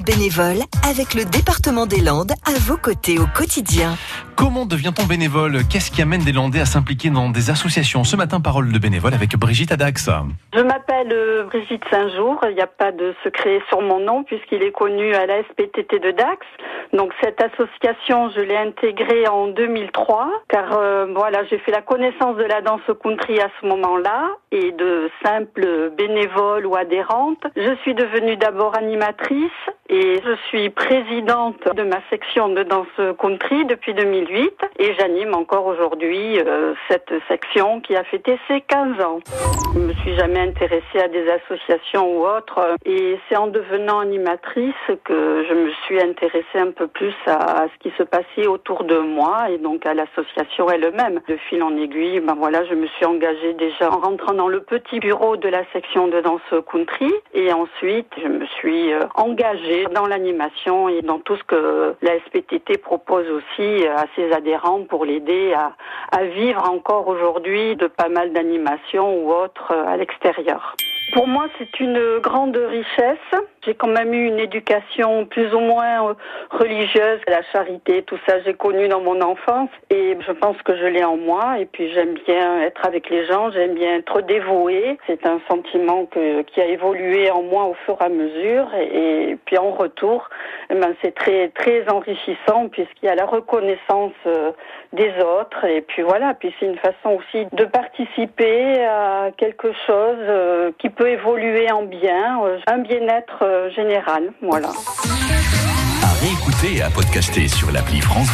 bénévole avec le département des Landes à vos côtés au quotidien. Comment devient-on bénévole Qu'est-ce qui amène des Landais à s'impliquer dans des associations Ce matin, parole de bénévole avec Brigitte Adax. Je m'appelle euh, Brigitte Saint-Jour. Il n'y a pas de secret sur mon nom puisqu'il est connu à la SPTT de Dax. Donc cette association, je l'ai intégrée en 2003 car euh, voilà, j'ai fait la connaissance de la danse country à ce moment-là et de simples bénévoles ou adhérentes. Je suis devenue d'abord animatrice et je suis présidente de ma section de danse country depuis 2008 et j'anime encore aujourd'hui euh, cette section qui a fêté ses 15 ans. Je me suis jamais intéressée à des associations ou autres et c'est en devenant animatrice que je me suis intéressée un peu plus à, ce qui se passait autour de moi et donc à l'association elle-même. De fil en aiguille, ben voilà, je me suis engagée déjà en rentrant dans le petit bureau de la section de danse country et ensuite je me suis euh, engagée dans l'animation et dans tout ce que la SPTT propose aussi à ses adhérents pour l'aider à, vivre encore aujourd'hui de pas mal d'animations ou autres à l'extérieur. Pour moi, c'est une grande richesse. J'ai quand même eu une éducation plus ou moins euh, religieuse, la charité, tout ça, j'ai connu dans mon enfance et je pense que je l'ai en moi. Et puis j'aime bien être avec les gens, j'aime bien être dévouée. C'est un sentiment qui a évolué en moi au fur et à mesure. Et, puis en retour, ben, c'est très très enrichissant puisqu'il y a la reconnaissance euh, des autres. Et puis voilà, puis c'est une façon aussi de participer à quelque chose euh, qui peut évoluer en bien, euh, un bien-être général. Voilà. Sur l'appli France.